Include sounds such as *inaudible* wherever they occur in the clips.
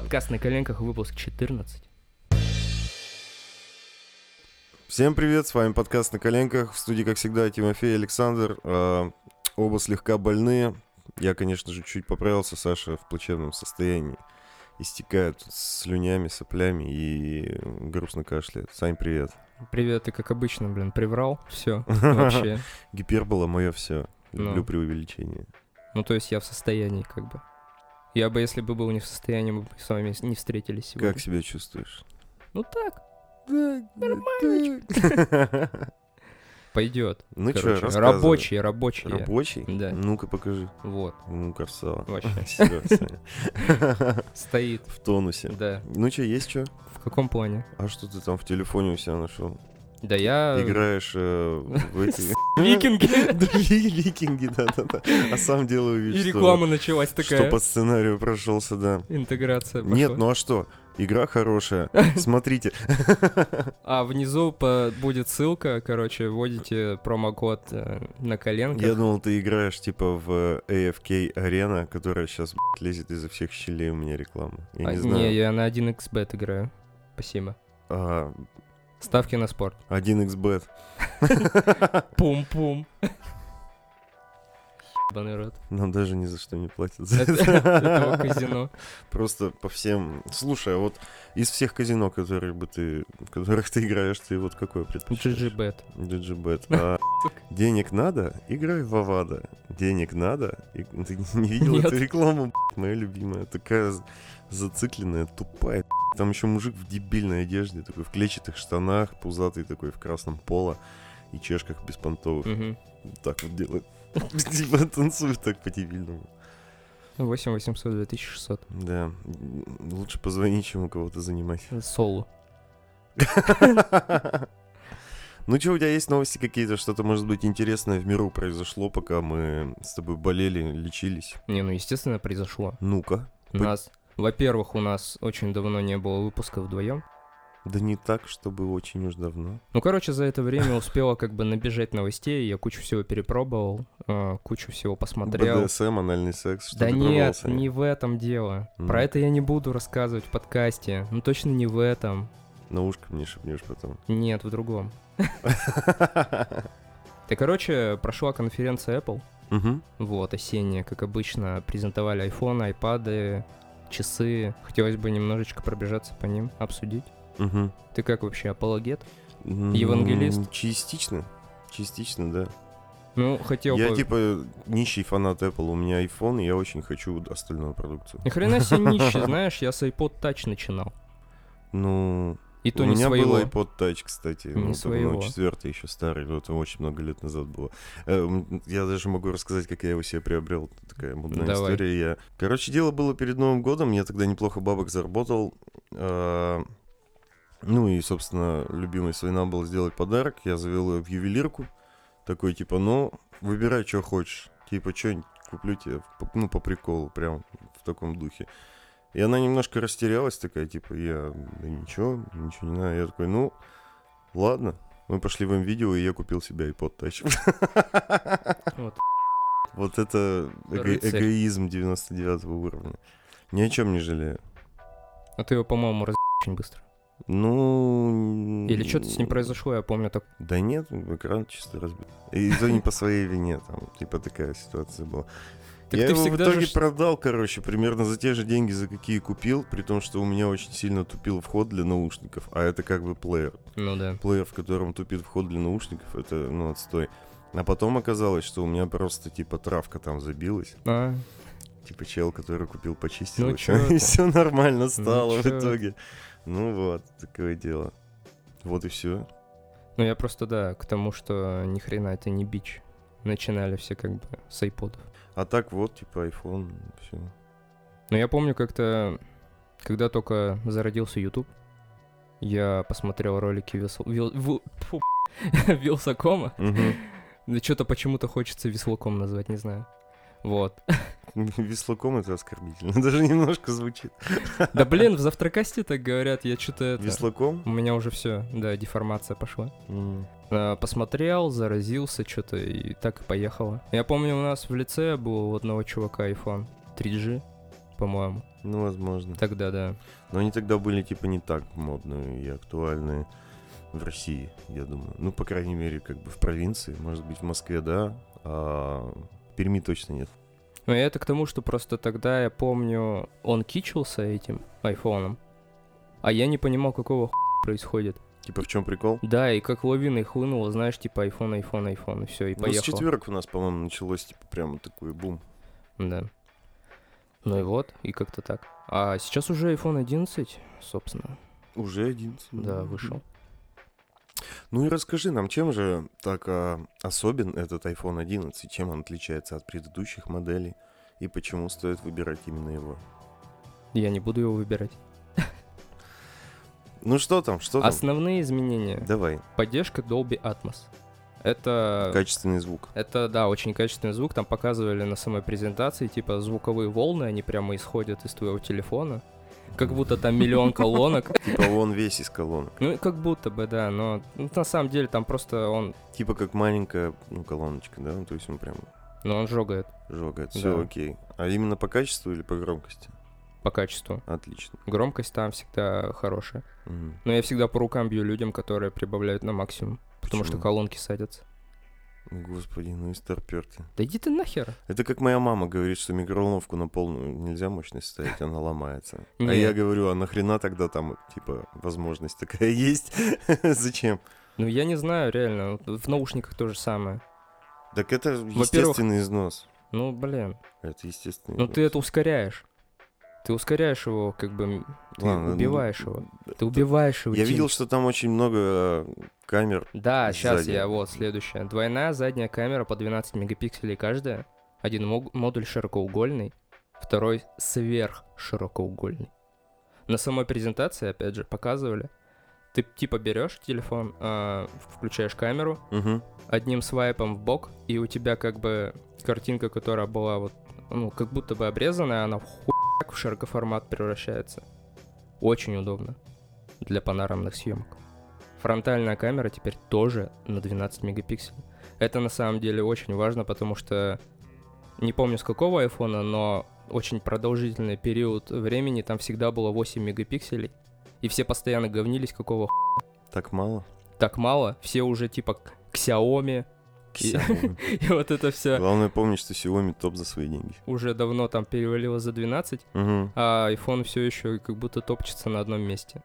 Подкаст на коленках, выпуск 14. Всем привет, с вами подкаст на коленках. В студии, как всегда, Тимофей и Александр. Э, оба слегка больные. Я, конечно же, чуть поправился. Саша в плачевном состоянии. Истекает слюнями, соплями и грустно кашляет. Сань, привет. Привет, ты как обычно, блин, приврал. Все, вообще. *laughs* Гипербола мое все. Ну. Люблю преувеличение. Ну, то есть я в состоянии, как бы. Я бы, если бы был не в состоянии, мы бы с вами не встретились сегодня. Как себя чувствуешь? Ну так, Нормально. пойдет. Ну что, рабочие, рабочие. Рабочий? Да. Ну-ка покажи. Вот, Ну, красава. вообще. *laughs* Стоит. В тонусе. Да. Ну что, есть что? В каком плане? А что ты там в телефоне у себя нашел? Да я... Играешь э, в *laughs* эти... Викинги. *laughs* Викинги, да-да-да. А сам делаю вид, И что- реклама началась Что такая. по сценарию прошелся, да. Интеграция Нет, ну а что? Игра хорошая. *laughs* Смотрите. А внизу будет ссылка, короче, вводите промокод э, на коленках. Я думал, ты играешь типа в AFK Arena, которая сейчас лезет изо всех щелей у меня реклама. Я А, не знаю. Не, я на 1xbet играю. Спасибо. Ставки на спорт. 1xbet. Пум-пум. Ебаный рот. Нам даже ни за что не платят за Это- *laughs* казино. Просто по всем... Слушай, а вот из всех казино, которые бы ты, в которых ты играешь, ты вот какое предпочитаешь? GGBet. *laughs* GGBet. А денег надо? Играй в Авада. Денег надо? Ты не видел эту рекламу, *laughs* моя любимая? Такая зацикленная, тупая. Там еще мужик в дебильной одежде, такой в клетчатых штанах, пузатый такой в красном поло и чешках беспонтовых. Мгм. Так вот делает. *laughs* Типа танцует так по-дебильному. 8 800 2600. Да. Лучше позвонить, чем у кого-то занимать. Соло. Ну что, у тебя есть новости какие-то? Что-то, может быть, интересное в миру произошло, пока мы с тобой болели, лечились? Не, ну естественно произошло. Ну-ка. Нас, во-первых, у нас очень давно не было выпуска вдвоем. Да не так, чтобы очень уж давно. Ну, короче, за это время успела как бы набежать новостей, я кучу всего перепробовал, э, кучу всего посмотрел. БДСМ, анальный секс, что Да ты нет, не в этом дело. М. Про это я не буду рассказывать в подкасте. Ну точно не в этом. На ушко мне шепнешь потом. Нет, в другом. *laughs* Да, короче, прошла конференция Apple. Мгм. Вот, осенняя, как обычно, презентовали iPhone, iPad, часы. Хотелось бы немножечко пробежаться по ним, обсудить. Мгм. Ты как вообще, апологет? Евангелист? Частично. Частично, да. Ну, хотел Я бы... типа нищий фанат Apple, у меня iPhone, и я очень хочу остальную продукцию. Ни хрена себе нищий, *laughs* знаешь, я с iPod Touch начинал. Ну, И то у не меня своего. был iPod Touch, кстати. Не ну, своего. Ну, четвертый еще старый, но это очень много лет назад было. Э, Я даже могу рассказать, как я его себе приобрел. Такая мудная Давай. история. Я... Короче, дело было перед Новым годом, я тогда неплохо бабок заработал. Э, Ну и, собственно, любимой своей нам было сделать подарок. Я завел ее в ювелирку. Такой, типа, ну, выбирай, что хочешь. Типа, что куплю тебе, ну, по приколу, прям в таком духе. И она немножко растерялась такая, типа, я, да ничего, ничего не надо. Я такой, ну, ладно. Мы пошли в видео, и я купил себе iPod Touch. Вот. Вот это эго- эгоизм 99 уровня. Ни о чем не жалею. А ты его, по-моему, раз очень быстро. Ну... Или что-то с ним произошло, я помню, так... Да нет, экран чисто разбит. И то не по своей вине, там, типа такая ситуация была. Так я его в итоге же- продал, короче, примерно за те же деньги, за какие купил, при том, что у меня очень сильно тупил вход для наушников, а это как бы плеер. Ну да. Плеер, в котором тупит вход для наушников, это, ну, отстой. А потом оказалось, что у меня просто, типа, травка там забилась. А, Типа чел, который купил, почистил, Ну и все *laughs* нормально стало в чё итоге. Ну вот, такое дело. Вот и все. ну я просто, да, к тому, что ни хрена это не бич. Начинали все как бы с айподов. А так вот, типа, iPhone, все. Но я помню как-то, когда только зародился YouTube, я посмотрел ролики Вилсо... Вил... Ву- фу, *laughs* Вилсакома. Да что-то почему-то хочется Веслаком назвать, не знаю. Вот. Веслаком это оскорбительно. *laughs* Даже немножко звучит. Да блин, в завтракасте так говорят, я что-то это... Веслаком? У меня уже все, да, деформация пошла. А, Посмотрел, заразился что-то и так и поехало. Я помню, у нас в лице был у одного чувака iPhone 3G. по-моему. Ну, возможно. Тогда, да. Но они тогда были, типа, не так модные и актуальные в России, я думаю. Ну, по крайней мере, как бы в провинции. Может быть, в Москве, да, а Перми точно нет. Ну, это к тому, что просто тогда, я помню, он кичился этим айфоном, а я не понимал, какого хуя происходит. Типа, в чем прикол? Да, и как лавиной хлынуло, знаешь, типа iPhone, iPhone, iPhone, и все, и Ну, с поехал. четверок у нас, по-моему, началось, типа, прям такой бум. Да. Ну и вот, и как-то так. А сейчас уже iPhone 11, собственно, Уже 11. да, вышел. Ну и расскажи нам, чем же так а, особен этот iPhone 11, чем он отличается от предыдущих моделей и почему стоит выбирать именно его? Я не буду его выбирать. Ну что там, что там? Основные изменения. Давай, Поддержка Dolby Atmos. Это... качественный звук. Это, да, очень качественный звук. Там показывали на самой презентации, типа, звуковые волны, они прямо исходят из твоего телефона. Как будто там миллион колонок. *laughs* Типа он весь из колонок. Ну, как будто бы, да, но ну, на самом деле там просто он, Типа как маленькая, ну, колоночка, да? То есть он прям ну, он жогает жогает. Все Да. окей. А именно по качеству или по громкости? по качеству. Отлично. Громкость там всегда хорошая. Мгм. Но я всегда по рукам бью людям, которые прибавляют на максимум. Потому что Почему? колонки садятся. Господи, ну и старпер ты. Да иди ты нахер. Это как моя мама говорит, что микроволновку на полную нельзя мощность ставить, она ломается. А Не. я говорю, а нахрена тогда там, типа, возможность такая *laughs* есть? Зачем? Ну, я не знаю, реально. В наушниках то же самое. Так это естественный износ. Ну, блин. Это естественный Ну, износ. ты это ускоряешь. Ты ускоряешь его, как бы, ты Ладно, ну, убиваешь его. Ты убиваешь его. Я видел, что там очень много э, камер. Да, сейчас сзади. я, вот, следующее. Двойная задняя камера по 12 мегапикселей каждая. Один модуль широкоугольный, второй сверхширокоугольный. На самой презентации, опять же, показывали. Ты типа берешь телефон, а, включаешь камеру, Мгм. одним свайпом в бок, и у тебя как бы картинка, которая была вот, ну, как будто бы обрезанная, она в хуяк в широкоформат превращается. Очень удобно для панорамных съемок. Фронтальная камера теперь тоже на 12 мегапикселей. Это на самом деле очень важно, потому что не помню с какого айфона, но очень продолжительный период времени там всегда было 8 мегапикселей. И все постоянно говнились, какого х... Так мало. так мало. Все уже типа к к Xiaomi, И- Xiaomi. *laughs* и вот это все Главное помнить, что Xiaomi топ за свои деньги. уже давно там перевалило за 12, Мгм. а iPhone все еще как будто топчется на одном месте.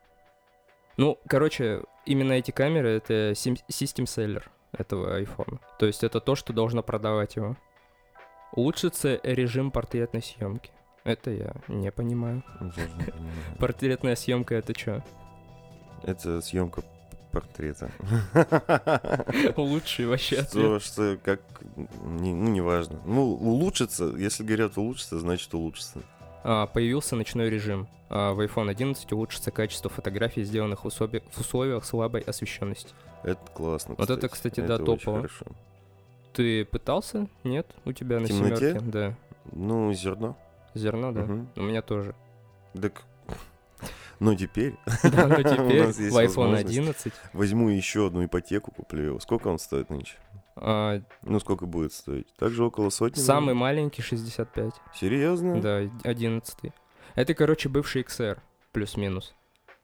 Ну, короче, именно эти камеры это system seller этого iPhone. То есть это то, что должно продавать его. Улучшится режим портретной съемки. Это я не понимаю. Я тоже не понимаю. Портретная съемка это что? Это съемка портрета. *laughs* Лучший вообще ответ. Что, что, как, не- ну, неважно. Ну, улучшится, если говорят улучшится, значит улучшится. А, появился ночной режим. А, в iPhone 11 улучшится качество фотографий, сделанных в, услови- в условиях слабой освещенности. Это классно, Вот это, кстати, да, Это очень топово. хорошо. Ты пытался? Нет? У тебя на темноте? семерке? Да. Ну, зерно. Зерно, да. Мгм. У меня тоже. Так, ну, теперь *laughs* Да, но *laughs* У теперь в iPhone возможность. 11 возьму еще одну ипотеку, куплю его. Сколько он стоит нынче? А, Ну, сколько будет стоить? Также около сотни? самый маленький 65. Серьезно? Да, 11. Это, короче, бывший XR, плюс-минус.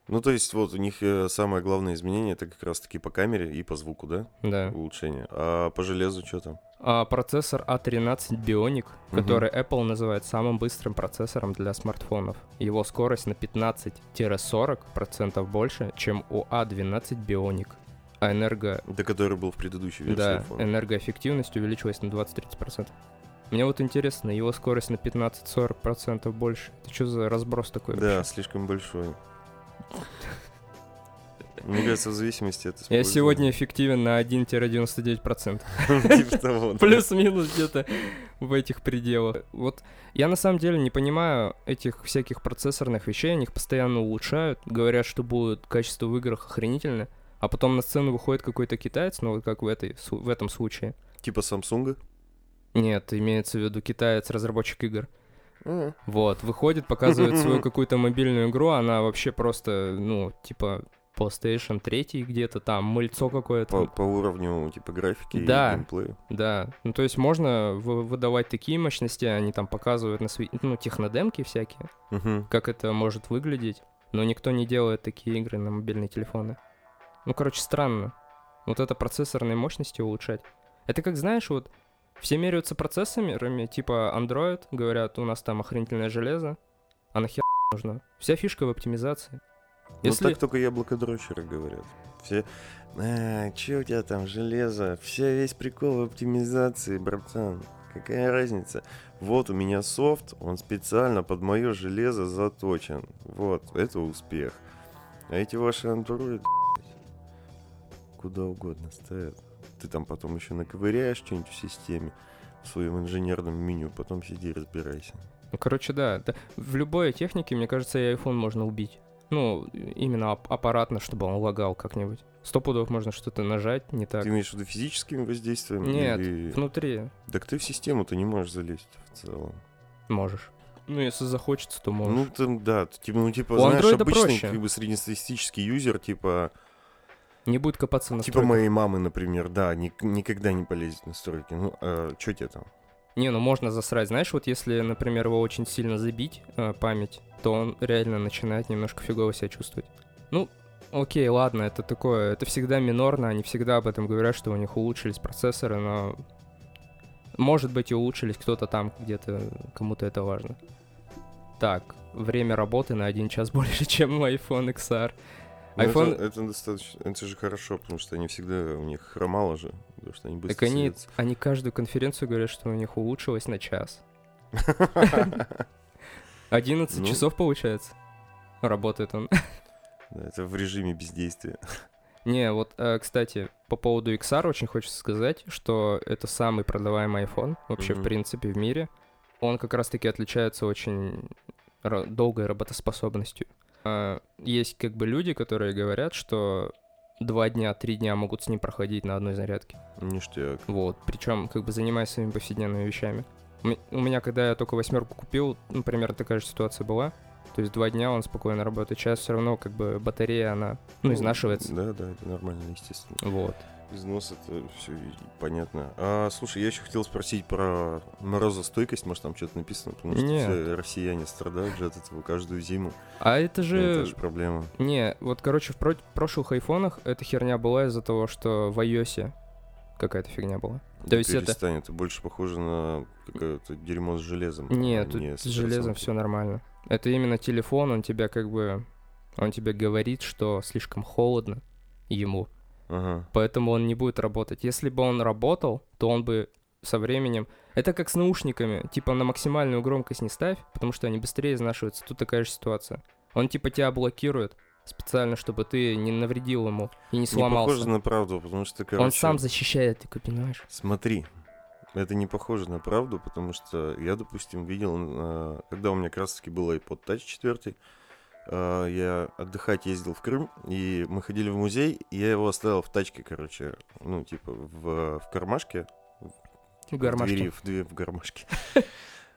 Ну, то есть, вот у них э, самое главное изменение это как раз-таки по камере и по звуку, да? Да. Улучшение. А по железу что там? А процессор A13 Bionic, Мгм. который Apple называет самым быстрым процессором для смартфонов. Его скорость на 15-40% больше, чем у A12 Bionic. А энерго... Это который был в предыдущей версии Да, iPhone. энергоэффективность увеличилась на 20-30%. Мне вот интересно, его скорость на 15-40% больше. Это что за разброс такой Да, вообще? слишком большой. Мне кажется, в зависимости от Я сегодня эффективен на 1-99%. *laughs* Типа да. Плюс-минус где-то в этих пределах. Вот я на самом деле не понимаю этих всяких процессорных вещей, они их постоянно улучшают, говорят, что будет качество в играх охренительное, а потом на сцену выходит какой-то китаец, ну вот как в, этой, в этом случае. Типа Samsung. Нет, имеется в виду китаец, разработчик игр. Вот, выходит, показывает свою *laughs* какую-то мобильную игру, она вообще просто, ну, типа, PlayStation 3 где-то там, мыльцо какое-то. По, по уровню типа графики Да. и геймплея. Да, ну то есть можно вы- выдавать такие мощности, они там показывают на свои, ну, технодемки всякие, Мгм. как это может выглядеть, но никто не делает такие игры на мобильные телефоны. Ну, короче, странно. Вот это процессорные мощности улучшать. Это как, знаешь, вот все меряются процессорами, типа Android, говорят, у нас там охренительное железо, а нахер нужно? Вся фишка в оптимизации. Если- Ну так только яблокодрочеры говорят. Все, а, че у тебя там железо? Вся весь прикол в оптимизации, братан. Какая разница? Вот у меня софт, он специально под мое железо заточен. Вот, это успех. А эти ваши андроиды, куда угодно ставят. Ты там потом еще наковыряешь что-нибудь в системе, в своем инженерном меню, потом сиди разбирайся. Ну, короче, да, да. В любой технике, мне кажется, и iPhone можно убить. Ну, именно ап- аппаратно, чтобы он лагал как-нибудь. Сто пудов можно что-то нажать, не так. Ты имеешь в виду физическими воздействиями? Нет, или- внутри Так ты в систему-то не можешь залезть в целом. можешь. Ну, если захочется, то можешь. Ну, там, да, типа, ну, типа, У знаешь, андроида обычный, проще. как бы, среднестатистический юзер, типа, не будет копаться на типа моей мамы, например, да, ник- никогда не полезет в настройки. Ну, а что тебе там? Не, ну можно засрать. Знаешь, вот если, например, его очень сильно забить, э, память, то он реально начинает немножко фигово себя чувствовать. Ну, окей, ладно, это такое, это всегда минорно, они всегда об этом говорят, что у них улучшились процессоры, но может быть и улучшились кто-то там где-то, кому-то это важно. Так, время работы на один час *laughs* больше, чем у iPhone XR. Ну, iPhone- Это, это достаточно, это же хорошо, потому что они всегда, у них хромало же, потому что они быстро Так они, садятся. они каждую конференцию говорят, что у них улучшилось на час. *laughs* 11 Ну. часов получается. Работает он. *laughs* Да, это в режиме бездействия. *laughs* Не, вот, э, кстати, по поводу XR очень хочется сказать, что это самый продаваемый iPhone вообще, в Мгм. принципе, в мире. Он как раз-таки отличается очень долгой работоспособностью. А, Есть как бы люди, которые говорят, что два дня, три дня могут с ним проходить на одной зарядке. Ништяк. Вот, причем как бы занимаясь своими повседневными вещами. У ме- У меня, когда я только восьмерку купил, ну, примерно такая же ситуация была. То есть два дня он спокойно работает. Сейчас все равно как бы батарея, она, ну, изнашивается. Да, да, это нормально, естественно. Вот. Износ это все понятно. А слушай, я еще хотел спросить про морозостойкость, может там что-то написано, потому что Нет. все россияне страдают же от этого каждую зиму. А это же... Это же проблема. Не, вот, короче, в про- прошлых айфонах эта херня была из-за того, что в iOS какая-то фигня была. То Да есть это- перестань, это больше похоже на какое-то дерьмо с железом. Нет, а тут не с железом все нормально. Это именно телефон, он тебя как бы... Он тебе говорит, что слишком холодно ему. Ага. Поэтому он не будет работать. Если бы он работал, то он бы со временем... Это как с наушниками. Типа на максимальную громкость не ставь, потому что они быстрее изнашиваются. Тут такая же ситуация. Он типа тебя блокирует специально, чтобы ты не навредил ему и не Не сломался. похоже на правду, потому что, короче... Он сам защищает, ты понимаешь? Смотри, это не похоже на правду, потому что я, допустим, видел, э, когда у меня как раз-таки был iPod Touch 4, э, я отдыхать ездил в Крым, и мы ходили в музей, и я его оставил в тачке, короче, ну, типа, в, в кармашке, В гармошке. в двери, в, две- в гармошке. *laughs*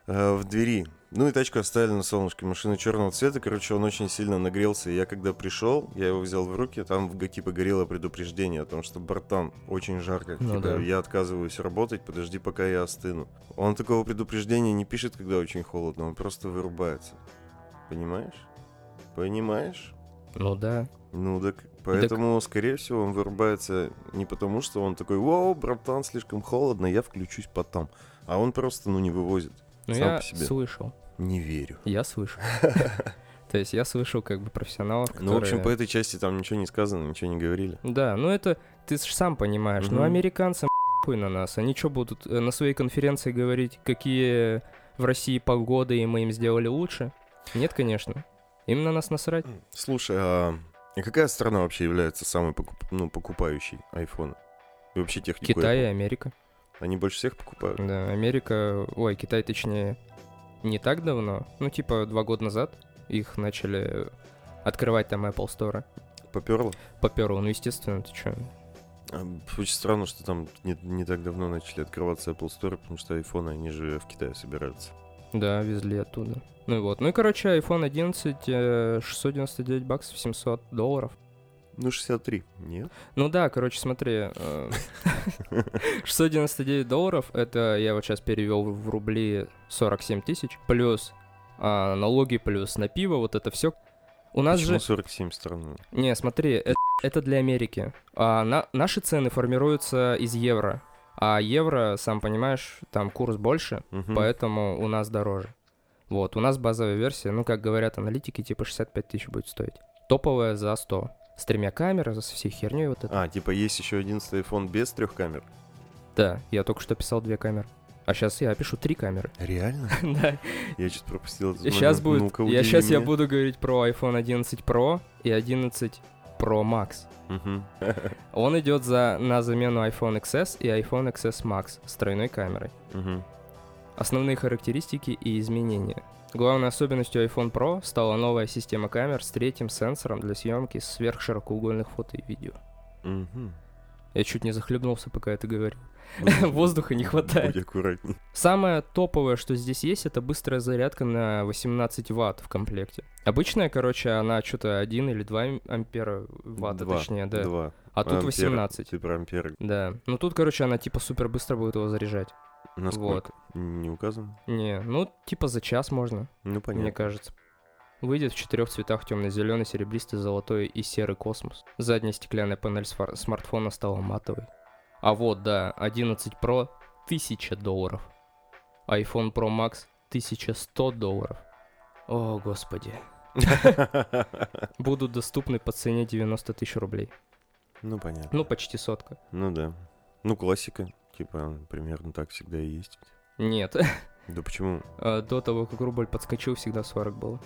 Э, В двери. Ну и тачку оставили на солнышке. Машина черного цвета. Короче, он очень сильно нагрелся. И я когда пришел, я его взял в руки, там в типа горело предупреждение о том, что братан, очень жарко. Ну типа, да. я отказываюсь работать, подожди, пока я остыну. Он такого предупреждения не пишет, когда очень холодно, он просто вырубается. Понимаешь? Понимаешь? Ну да. Ну так, поэтому, скорее всего, он вырубается не потому, что он такой, вау, братан, слишком холодно, я включусь потом. А он просто, ну, не вывозит. Ну Сам я по себе. слышал. Не верю. Я слышал. *laughs* То есть я слышал как бы профессионалов, которые... Ну, в общем, по этой части там ничего не сказано, ничего не говорили. Да, ну это ты ж сам понимаешь. Ну, Мгм. американцы хуй на нас. Они что будут э, на своей конференции говорить, какие в России погоды, и мы им сделали лучше? Нет, конечно. Им на нас насрать. Слушай, а и какая страна вообще является самой покуп- ну, покупающей айфона? И вообще технику Китай и Apple? Америка. Они больше всех покупают? Да, Америка... Ой, Китай, точнее, не так давно. Ну, типа, два года назад их начали открывать там Apple Store. Поперло? Поперло, ну, естественно, ты чё? А, Очень странно, что там не, не так давно начали открываться Apple Store, потому что айфоны, они же в Китае собираются. Да, везли оттуда. Ну и вот. Ну и, короче, iPhone 11, э, 699 баксов, 700 долларов. Ну, 63, нет? Ну да, короче, смотри, э, *laughs* 699 долларов, это я вот сейчас перевел в рубли 47 тысяч, плюс а, налоги, плюс на пиво, вот это все. У нас Почему же... 47 стран? Не, смотри, это, это для Америки. А на, наши цены формируются из евро. А евро, сам понимаешь, там курс больше, Мгм. поэтому у нас дороже. Вот, у нас базовая версия, ну, как говорят аналитики, типа 65 тысяч будет стоить. Топовая за 100. С тремя камерами, со всей херней вот это. А, типа есть еще 11 iPhone без трех камер? Да, я только что писал две камеры. А сейчас я пишу три камеры. *laughs* Реально? *laughs* Да. Я что-то пропустил Сейчас будет. Я сейчас я буду говорить про iPhone 11 Pro и 11 Pro Max. Мгм. *laughs* Он идет за на замену iPhone XS и iPhone XS Max с тройной камерой. Мгм. Основные характеристики и изменения. Главной особенностью iPhone Pro стала новая система камер с третьим сенсором для съемки сверхширокоугольных фото и видео. Мгм. Я чуть не захлебнулся, пока это говорил. Будь- *laughs* Воздуха не хватает. Будь аккуратней. Самое топовое, что здесь есть, это быстрая зарядка на 18 ватт в комплекте. Обычная, короче, она что-то 1 или 2 ампера ватта, Два. точнее, да. Два. А тут Ампера. 18. Ты про амперы. Да. Ну тут, короче, она типа супер быстро будет его заряжать. Насколько? Не указано? Не, ну типа за час можно, Ну, понятно. мне кажется. Выйдет в четырех цветах темно-зеленый, серебристый, золотой и серый космос. Задняя стеклянная панель смартфона стала матовой. А вот, да, 11 Pro 1000 долларов. iPhone Pro Max 1100 долларов. О, господи. *laughs* Будут доступны по цене 90 тысяч рублей. Ну, понятно. Ну, почти сотка. Ну, да. Ну, классика. Типа, примерно так всегда и есть. Нет, Да почему? а, до того, как рубль подскочил, всегда 40 было.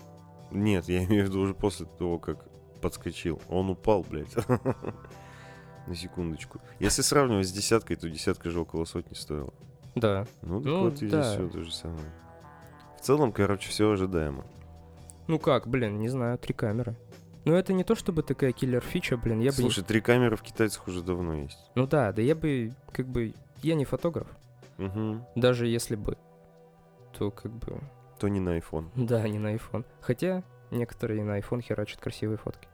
Нет, я имею в виду уже после того, как подскочил. Он упал, блядь. *laughs* На секундочку. Если сравнивать с десяткой, то десятка же около сотни стоила. Да. Ну, так Ну, вот и здесь да. все то же самое. В целом, короче, все ожидаемо. Ну как, блин, не знаю, три камеры. Ну это не то чтобы такая киллер-фича, блин, я бы... не- Слушай, три камеры в китайцах уже давно есть. Ну да, да я бы, как бы, я не фотограф. Угу. Даже если бы, то как бы, То не на iPhone. да, не на iPhone. Хотя некоторые на iPhone херачат красивые фотки.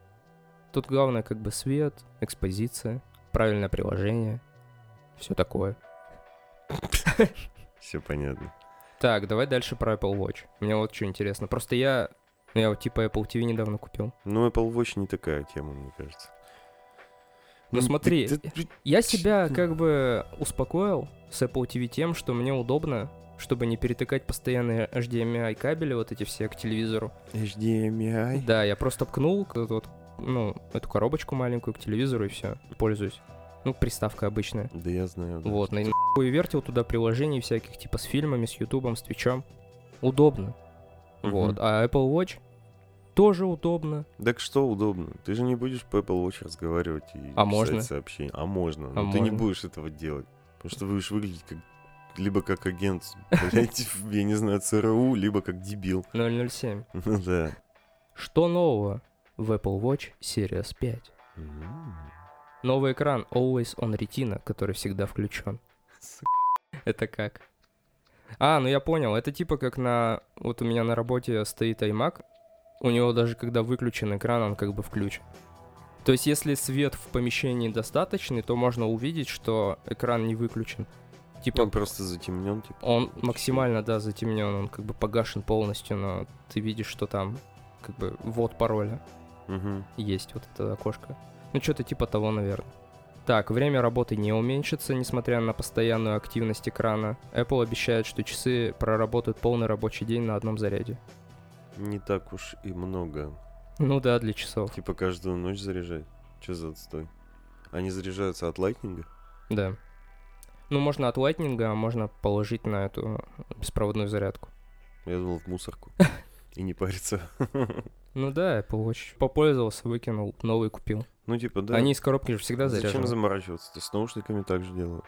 Тут главное как бы свет, экспозиция, правильное приложение, все такое. Все понятно. Так, давай дальше про Apple Watch. Мне вот что интересно. Просто я, ну, я вот типа Apple TV недавно купил. Ну, Apple Watch не такая тема, мне кажется. Ну смотри, Я себя как бы успокоил с Apple TV тем, что мне удобно, чтобы не перетыкать постоянные HDMI кабели вот эти все к телевизору. HDMI. Да, я просто ткнул вот, ну, эту коробочку маленькую к телевизору и все, пользуюсь. Ну, приставка обычная. Да я знаю. да. Вот, на и вертел туда приложений всяких, типа с фильмами, с Ютубом, с Твичом. Удобно. Мгм. Вот. А Apple Watch тоже удобно. Так что удобно? Ты же не будешь по Apple Watch разговаривать и А писать можно? сообщения. А можно. А Но ты не можно. будешь этого делать. Потому что будешь выглядеть как либо как агент, *laughs* блядь, я не знаю, ЦРУ, либо как дебил. 007. *laughs* Ну да. Что нового в Apple Watch Series 5? М, Новый экран Always on Retina, который всегда включен. Это как? А, ну я понял. Это типа как на... Вот у меня на работе стоит iMac. У него даже когда выключен экран, он как бы включен. То есть если свет в помещении достаточный, то можно увидеть, что экран не выключен. Типа Он просто затемнен, типа. он максимально, да, затемнен, он как бы погашен полностью, но ты видишь, что там как бы ввод пароля Мгм. есть вот это окошко. Ну, что-то типа того, наверное. Так, время работы не уменьшится, несмотря на постоянную активность экрана. Apple обещает, что часы проработают полный рабочий день на одном заряде. Не так уж и много. Ну да, для часов. Типа каждую ночь заряжать. Че за отстой? Они заряжаются от лайтнинга? Да. Ну, можно от лайтнинга, а можно положить на эту беспроводную зарядку. Я думал в мусорку. *laughs* И не париться. Ну да, Apple Watch. Попользовался, выкинул, новый купил. Ну, типа, да. Они из коробки же всегда Зачем заряжены. заморачиваться? С наушниками так же делают.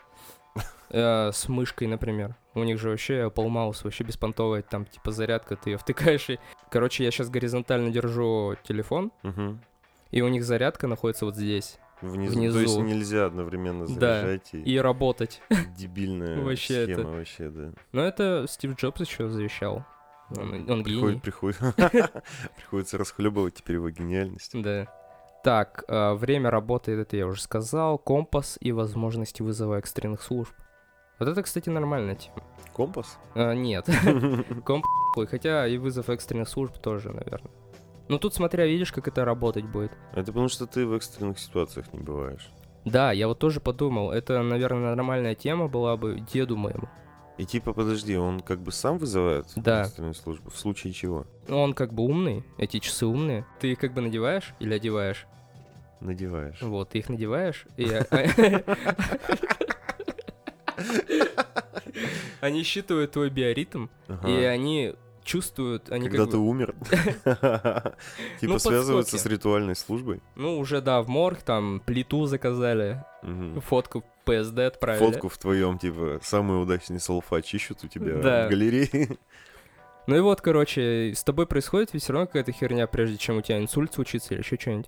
Э, с мышкой, например. У них же вообще Apple Mouse вообще беспонтовая, там типа зарядка, ты ее втыкаешь и... Короче, я сейчас горизонтально держу телефон, Угу. и у них зарядка находится вот здесь. Внизу. Внизу. То есть нельзя одновременно Да. заряжать и, И работать. *laughs* дебильная Вообще схема это- вообще, да. Но это Стив Джобс еще завещал. Он, он гений. Приходит, приходит. *laughs* Приходится расхлебывать теперь его гениальность. Да. Так, э, время работы, это я уже сказал, компас и возможности вызова экстренных служб. Вот это, кстати, нормальная тема. Компас? А, нет, *laughs* *laughs* компас, хотя и вызов экстренных служб тоже, наверное. Ну тут смотря, видишь, как это работать будет. Это потому что ты в экстренных ситуациях не бываешь. Да, я вот тоже подумал, это, наверное, нормальная тема была бы деду моему. И типа, подожди, он как бы сам вызывает Да. экстренную службу? В случае чего? Ну, он как бы умный, эти часы умные. Ты их как бы надеваешь или одеваешь? Надеваешь. Вот, ты их надеваешь, и... *laughs* Они считывают твой биоритм, Ага. и они чувствуют, они Когда как ты бы... умер. *laughs* Типа Ну, связываются с ритуальной службой. Ну, уже, да, в морг, там, плиту заказали, фотку PSD отправили. Фотку в твоем, типа, самый удачный салфач ищут у тебя Да. в галерее. Ну и вот, короче, с тобой происходит ведь все равно какая-то херня, прежде чем у тебя инсульт случится или еще что-нибудь.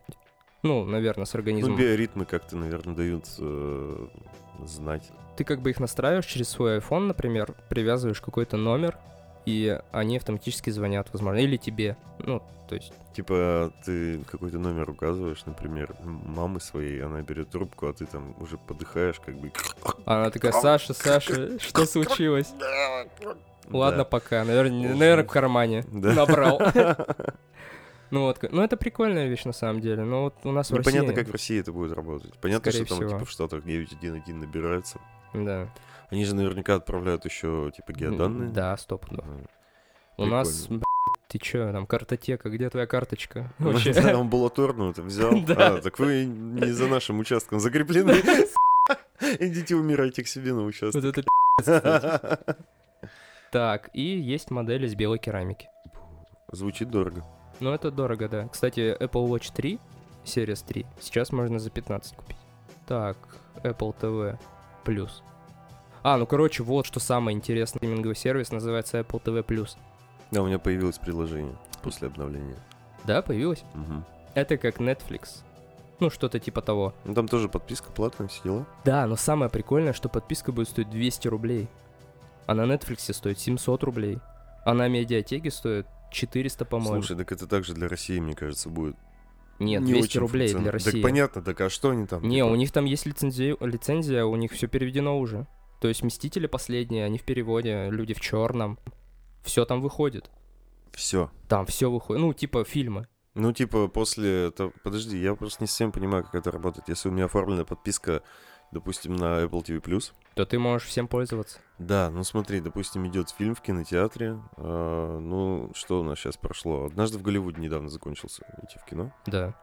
Ну, наверное, с Ну, организмом. биоритмы как-то, наверное, дают э, знать. Ты как бы их настраиваешь через свой iPhone, например, привязываешь какой-то номер, и они автоматически звонят, возможно, или тебе. Ну, то есть, Типа, ты какой-то номер указываешь, например, мамы своей, она берет трубку, а ты там уже подыхаешь, как бы. она такая, Саша, Саша, что случилось? Ладно, Да. пока. Наверное, наверное, в кармане. Да. Набрал. *laughs* Ну вот, ну это прикольная вещь на самом деле. Но вот у нас в России... Непонятно, как в России это будет работать. Понятно, Скорее что там, всего. типа, в Штатах 911 набирается. Да. Они же наверняка отправляют еще, типа, геоданные. Да, стоп. да. У нас, ты чё, там картотека, где твоя карточка? *laughs* Вообще. Да, Амбулаторную ты взял. *laughs* Да. А, так вы не за нашим участком закреплены. *laughs* Идите умирайте к себе на Вот участок. это пи***ц, кстати. Так, и есть модель из белой керамики. Звучит дорого. Ну, это дорого, да. Кстати, Apple Watch 3, Series 3, сейчас можно за 15 купить. Так, Apple TV Plus. А, ну, короче, вот что самое интересное. Стриминговый сервис называется Apple TV Plus. Да, у меня появилось приложение после обновления. Да, появилось? Мгм. Это как Netflix. Ну, что-то типа того. Ну там тоже подписка платная, все дела. Да, но самое прикольное, что подписка будет стоить 200 рублей. А на Netflix стоит 700 рублей. А на медиатеке стоит 400, по-моему. Слушай, так это также для России, мне кажется, будет. Нет, не 200 очень рублей для России. Так понятно, так а что они там? Не, типа? у них там есть лицензия, лицензия, у них все переведено уже. То есть Мстители последние, они в переводе, люди в черном. Все там выходит. Все. Там все выходит. Ну, типа фильмы. Ну, типа, после... Подожди, я просто не совсем понимаю, как это работает. Если у меня оформлена подписка, допустим, на Apple TV+, То ты можешь всем пользоваться. да, ну смотри, допустим, идет фильм в кинотеатре, а, ну, что у нас сейчас прошло? Однажды в Голливуде недавно закончился идти в кино. Да.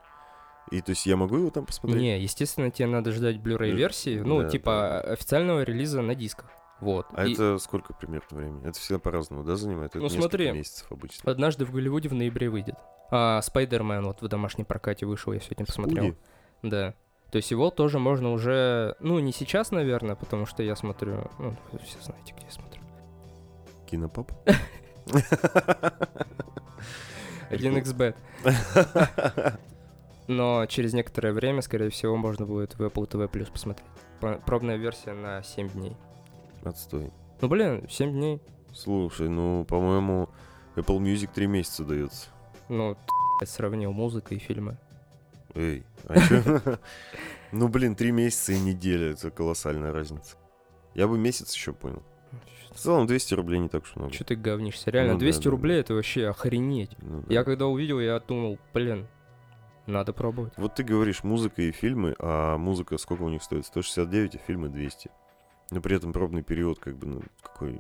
И то есть я могу его там посмотреть? Не, естественно, тебе надо ждать Blu-ray версии. Ну, Да, типа официального релиза на дисках. Вот. А И это сколько примерно времени? Это всегда по-разному, да, занимает? Это Ну, смотри. месяцев обычно. однажды в Голливуде в ноябре выйдет. А Спайдермен вот в домашнем прокате вышел, я сегодня посмотрел. Уди. Да. То есть его тоже можно уже, ну, не сейчас, наверное, потому что я смотрю, ну, вы все знаете, где я смотрю. Кинопап? 1xbet. *laughs* *laughs* Но через некоторое время, скорее всего, можно будет в Apple TV Plus посмотреть. По- Пробная версия на 7 дней. Отстой. Ну, блин, 7 дней. Слушай, ну, по-моему, Apple Music 3 месяца дается. Ну, ты сравнил музыка и фильмы. Эй, а *laughs* чё? Ну, блин, три месяца и неделя, это колоссальная разница. Я бы месяц еще понял. В целом 200 рублей не так уж много. Че ты говнишься? Реально, Ну да, 200 да, рублей это вообще охренеть. Ну да. Я когда увидел, я думал, блин, надо пробовать. Вот ты говоришь музыка и фильмы, а музыка сколько у них стоит? 169, а фильмы 200. Но при этом пробный период как бы, ну, какой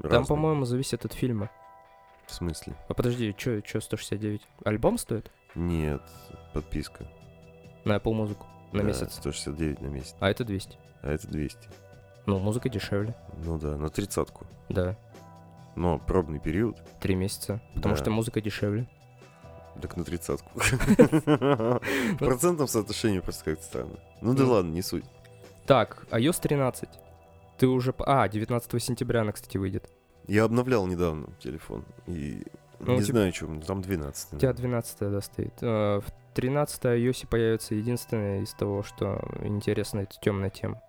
Там, разный. по-моему, зависит от фильма. В смысле? А подожди, что 169? Альбом стоит? Нет, подписка. На Apple музыку. На Да, месяц. 169 на месяц. А это 200. А это 200. Ну, музыка дешевле. Ну да, на тридцатку. Да. Но пробный период, Три месяца. Потому Да. что музыка дешевле. так на тридцатку. *laughs* Процентном соотношении просто как-то странно. Ну да Ну. ладно, не суть. Так, iOS 13. Ты уже... А, 19 сентября она, кстати, выйдет. Я обновлял недавно телефон, и Ну, не типа- знаю, что, там 12. У тебя наверное. 12 да, стоит. Э, В 13 iOS появится единственное из того, что интересно, это темная тема.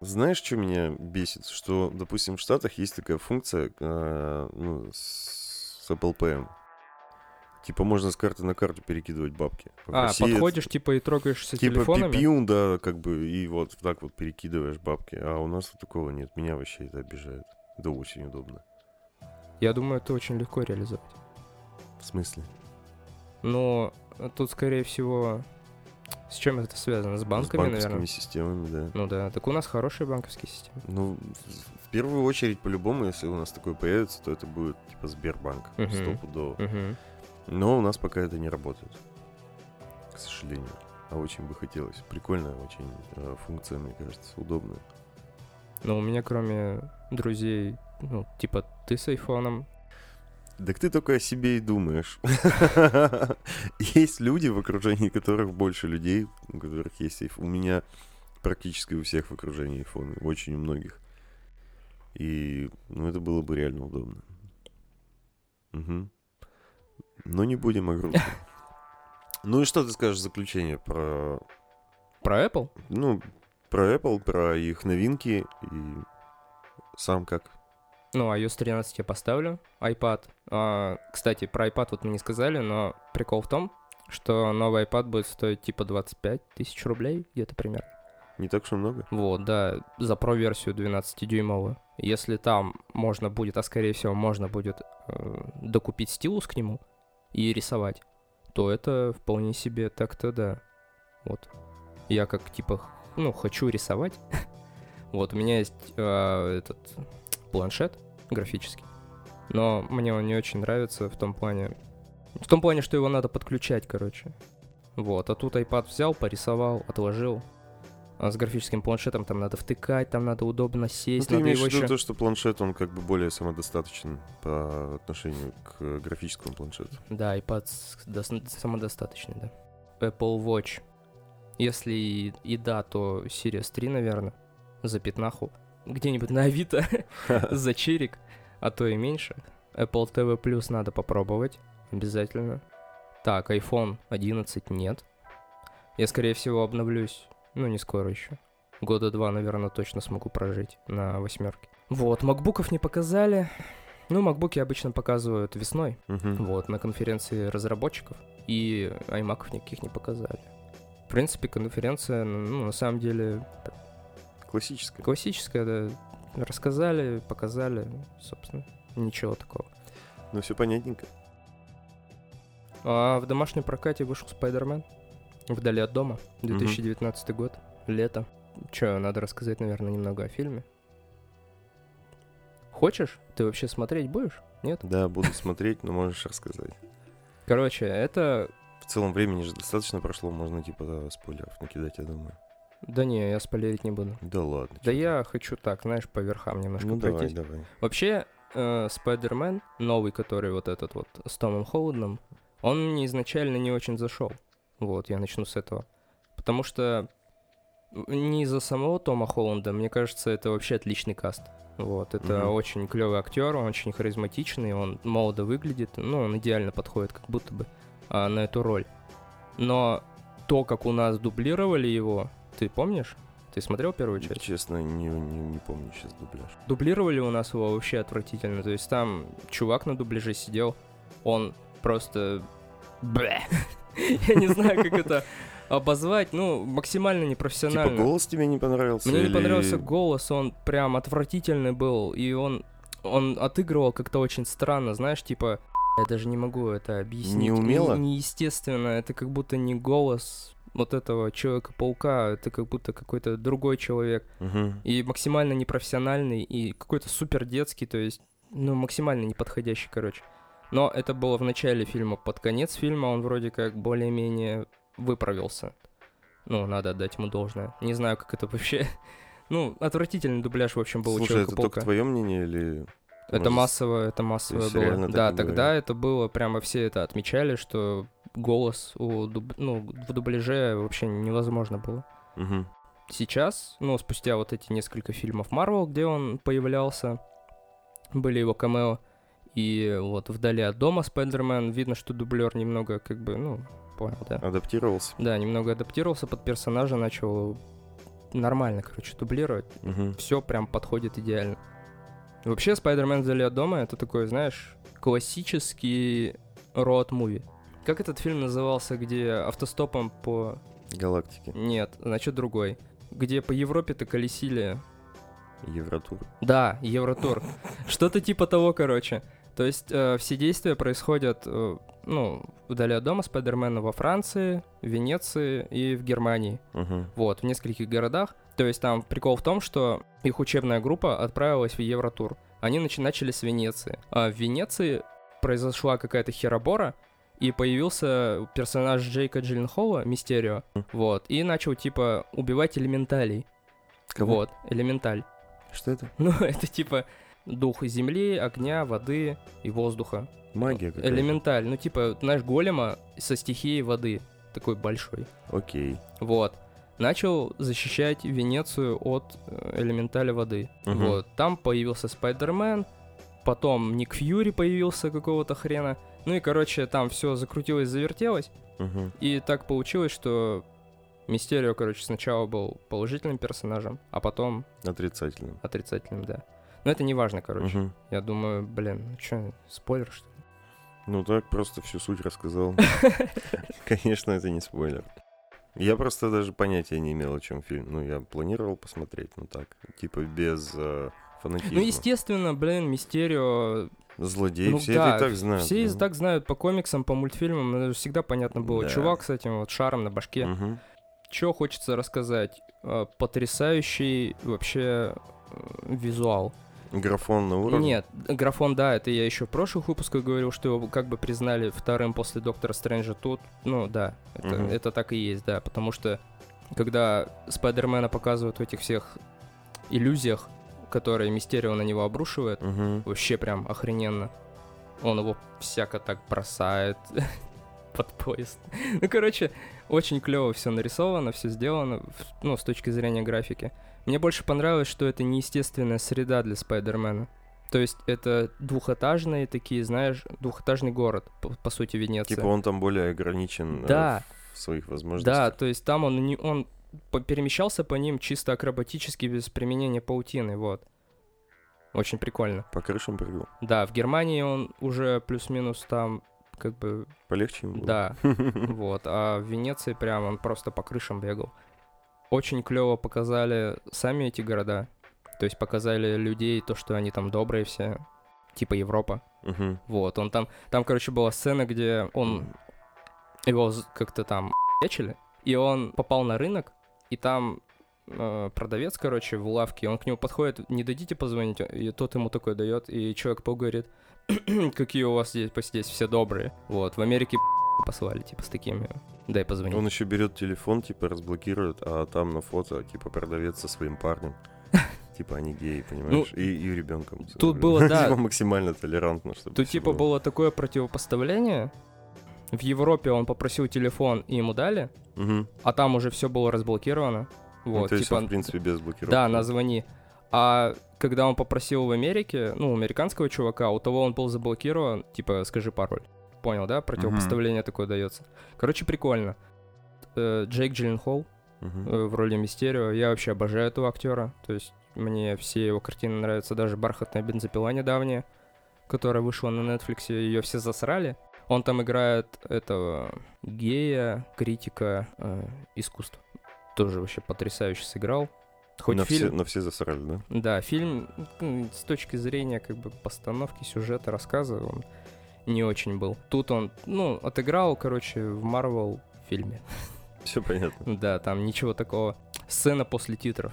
Знаешь, что меня бесит? Что, допустим, в Штатах есть такая функция э, ну, с, Apple Pay. Типа можно с карты на карту перекидывать бабки. В А, России это подходишь, типа, и трогаешься Типа телефонами? пипиун, да, как бы, и вот так вот перекидываешь бабки. А у нас вот такого нет. Меня вообще это обижает. Это очень удобно. Я думаю, это очень легко реализовать. В смысле? Но тут, скорее всего, с чем это связано? С банками, С банковскими наверное? системами, да. Ну да, так у нас хорошие банковские системы. Ну, в первую очередь, по-любому, если у нас такое появится, то это будет типа Сбербанк. Мгм. Стопудово. Мгм. Но у нас пока это не работает. К сожалению. А очень бы хотелось. Прикольная очень э, функция, мне кажется, удобная. Но у меня, кроме друзей, ну, типа, ты с айфоном, Так ты только о себе и думаешь. *laughs* Есть люди, в окружении которых больше людей, у которых есть айфон. У меня практически у всех в окружении айфоны, очень у многих. И, ну, это было бы реально удобно. Мгм. Но не будем о грустном. *laughs* Ну и что ты скажешь в заключение про, про Apple? ну, про Apple, про их новинки и сам как? Ну, iOS 13 я поставлю, iPad. А, кстати, про iPad вот мы не сказали, но прикол в том, что новый iPad будет стоить типа 25 тысяч рублей, где-то примерно. Не так уж и много. Вот, да, за Pro-версию 12-дюймовую. Если там можно будет, а скорее всего можно будет э, докупить стилус к нему и рисовать, то это вполне себе так-то да. Вот. Я как типа, ну, хочу рисовать. *laughs* вот, у меня есть э, этот планшет графический, но мне он не очень нравится в том плане... В том плане, что его надо подключать, короче. Вот, а тут iPad взял, порисовал, отложил. А с графическим планшетом там надо втыкать, там надо удобно Ну, сесть, ты надо имеешь в виду еще... то, что планшет, он как бы более самодостаточен по отношению к графическому планшету. Да, iPad самодостаточный, да. Apple Watch. Если и, и да, то Series 3, наверное, за пятнаху. Где-нибудь на Авито *laughs* за черик, а то и меньше. Apple TV Plus надо попробовать, обязательно. Так, iPhone 11 нет. Я, скорее всего, обновлюсь, ну, не скоро еще. Года два, наверное, точно смогу прожить на восьмерке. Вот, макбуков не показали. Ну, макбуки обычно показывают весной, Мгм. вот, на конференции разработчиков. И аймаков никаких не показали. В принципе, конференция, ну, на самом деле, Классическая. классическая, да. Рассказали, показали, собственно, ничего такого. Ну, все понятненько. А в домашнем прокате вышел Спайдермен. Вдали от дома. 2019 год. Лето. Че, надо рассказать, наверное, немного о фильме. Хочешь? Ты вообще смотреть будешь? Нет? Да, буду смотреть, но можешь рассказать. Короче, это... В целом времени же достаточно прошло, можно типа спойлеров накидать, я думаю. Да не, я спойлерить не буду. Да ладно. Да я хочу так, знаешь, по верхам немножко Ну давай, пройтись. давай. Вообще, э, Спайдермен, новый, который вот этот вот с Томом Холландом, он мне изначально не очень зашел. Вот, я начну с этого. Потому что не из-за самого Тома Холланда, мне кажется, это вообще отличный каст. Вот, это Мгм. очень клевый актер, он очень харизматичный, он молодо выглядит, ну, он идеально подходит как будто бы а, на эту роль. Но то, как у нас дублировали его, ты помнишь? Ты смотрел первую часть? Честно, не, не, не помню сейчас дубляж. Дублировали у нас его вообще отвратительно. То есть там чувак на дубляже сидел, он просто... Бля. *laughs* Я не знаю, как это обозвать. Ну, максимально Типа непрофессионально. голос тебе не понравился? Мне не понравился голос, он прям отвратительный был, и он, он отыгрывал как-то очень странно, знаешь, типа, я даже не могу это объяснить. Неумело? Не- Неестественно, это как будто не голос вот этого Человека-паука, это как будто какой-то другой человек Мгм. и максимально непрофессиональный, и какой-то супер детский, то есть, ну, максимально неподходящий, короче. Но это было в начале фильма. Под конец фильма он вроде как более-менее выправился. Ну, надо отдать ему должное. Не знаю, как это вообще... *laughs* Ну, отвратительный дубляж, в общем, был у Слушай, это только твое мнение или... Это может, массово, это массово было. Да, тогда говорят? это было, прямо все это отмечали, что голос у дуб- ну, в дубляже вообще невозможно было. Мгм. Сейчас, ну, спустя вот эти несколько фильмов Марвел, где он появлялся, были его камео, и вот «Вдали от дома» Спайдермен, видно, что дублер немного, как бы, ну, понял, да. Адаптировался. Да, немного адаптировался под персонажа, начал нормально, короче, дублировать. Мгм. Все прям подходит идеально. Вообще, Спайдермен «Вдали от дома» — это такой, знаешь, классический роад-муви. Как этот фильм назывался, где автостопом по... Галактики. Нет, значит другой. Где по Европе-то колесили. Евротур. Да, Евротур. *laughs* Что-то типа того, короче. То есть э, все действия происходят, э, ну, вдали от дома Спайдермена во Франции, в Венеции и в Германии. Угу. Вот, в нескольких городах. То есть там прикол в том, что их учебная группа отправилась в Евротур. Они начали с Венеции. А в Венеции произошла какая-то херобора, и появился персонаж Джейка Джилленхола, Мистерио, Мгм. вот, и начал, типа, убивать элементалей. Кого? Вот, элементаль. Что это? *laughs* Ну, это типа дух земли, огня, воды и воздуха. Магия какая-то. Элементаль, ну типа, знаешь, голема со стихией воды, такой большой. Окей. Вот. Начал защищать Венецию от э, элементаля воды. Мгм. Вот. Там появился Спайдермен, потом Ник Фьюри появился какого-то хрена. Ну и, короче, там все закрутилось, завертелось. Угу. И так получилось, что Мистерио, короче, сначала был положительным персонажем, а потом Отрицательным. отрицательным, да. Но это не важно, короче. Мгм. Я думаю, блин, ну что, спойлер, что ли? Ну так, просто всю суть рассказал. *laughs* Конечно, это не спойлер. Я просто даже понятия не имел, о чем фильм. Ну, я планировал посмотреть, ну так, типа без э, фанатизма. Ну, естественно, блин, Мистерио... Злодей, ну все да, это и так знают. Все и ну. так знают по комиксам, по мультфильмам, это всегда понятно было. Да. Чувак с этим вот шаром на башке. Мгм. Чё хочется рассказать? Э, Потрясающий вообще э, визуал. Графон на уровне? Нет, графон, да, это я еще в прошлых выпусках говорил, что его как бы признали вторым после Доктора Стрэнджа. Тут, ну да, это, Мгм. это так и есть, да, потому что когда Спайдермена показывают в этих всех иллюзиях, которые Мистерио на него обрушивает, Мгм. вообще прям охрененно. Он его всяко так бросает *laughs* под поезд. Ну, короче, очень клево все нарисовано, все сделано, ну, с точки зрения графики. Мне больше понравилось, что это неестественная среда для Спайдермена. То есть это двухэтажные такие, знаешь, двухэтажный город, по, по сути, Венеция. Типа он там более ограничен э, Да. в своих Да, возможностях. то есть там он, не, он перемещался по ним чисто акробатически, без применения паутины, вот. Очень прикольно. По крышам прыгал. Да, в Германии он уже плюс-минус там как бы, Полегче ему было? да, *laughs* вот. А в Венеции прям он просто по крышам бегал. Очень клево показали сами эти города. То есть показали людей, то, что они там добрые все, типа Европа. Вот, он там, там, короче, была сцена, где он, его как-то там *laughs* ячили, и он попал на рынок, и там э, продавец, короче, в лавке, он к нему подходит, не дадите позвонить, и тот ему такой дает, и человек-паук говорит, *clears throat* какие у вас здесь, здесь все добрые. Вот, в Америке послали, типа, с такими, дай позвонить. Он еще берет телефон, типа разблокирует, а там на фото, типа, продавец со своим парнем. *laughs* Типа они геи, понимаешь? и, и ребенком. Ну, тут было, *laughs* да. Типа максимально толерантно, чтобы Тут типа было. было такое противопоставление. В Европе он попросил телефон, и ему дали, Мгм. а там уже все было разблокировано. Ну, Вот, то есть типа, он, в принципе, без блокировки. да, назвони. А когда он попросил в Америке, ну, американского чувака, у того он был заблокирован, типа, скажи пароль. Понял, да? Противопоставление такое дается. Короче, прикольно. Э, Джейк Джилленхол э, в роли Мистерио. Я вообще обожаю этого актера. То есть мне все его картины нравятся, даже «Бархатная бензопила» недавняя, которая вышла на Netflix, ее все засрали. Он там играет этого гея, критика э, искусства. Тоже вообще потрясающе сыграл. Хоть на, фильм... все, на все засрали, да? Да, фильм с точки зрения как бы постановки, сюжета, рассказа, он не очень был. Тут он, ну, отыграл, короче, в Марвел фильме. Все понятно. *laughs* Да, там ничего такого. Сцена после титров.